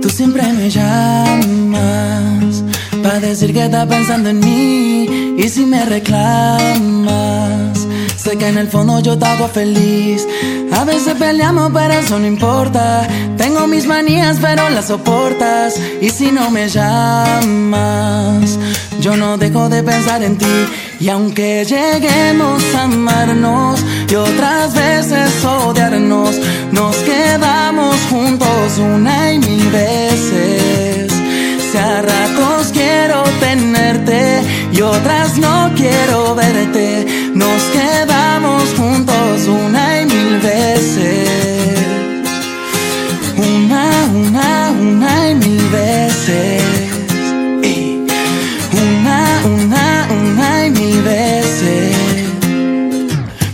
Tú siempre me llamas para decir que estás pensando en mí y si me reclamas sé que en el fondo yo te hago feliz. A veces peleamos pero eso no importa. Tengo mis manías pero las soportas y si no me llamas yo no dejo de pensar en ti. Y aunque lleguemos a amarnos y otras veces odiarnos, nos quedamos juntos una no quiero verte,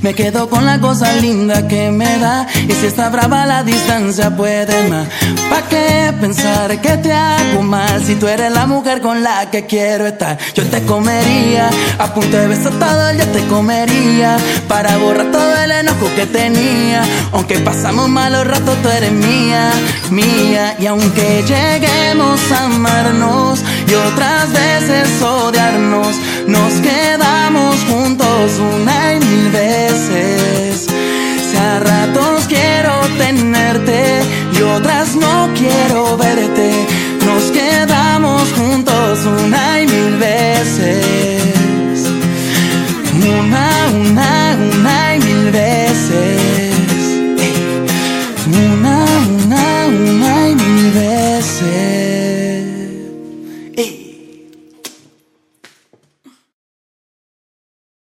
Me quedo con la cosa linda que me da. Y si está brava la distancia puede más. ¿Pa' qué pensar que te hago mal? Si tú eres la mujer con la que quiero estar. Yo te comería, a punto de beso todo día te comería. Para borrar todo el enojo que tenía. Aunque pasamos malos ratos tú eres mía, mía. Y aunque lleguemos a amarnos Y otras veces odiarnos Nos quedamos no quiero verte. Nos quedamos juntos una y mil veces. Una, una, una y mil veces. Una, una, una y mil veces.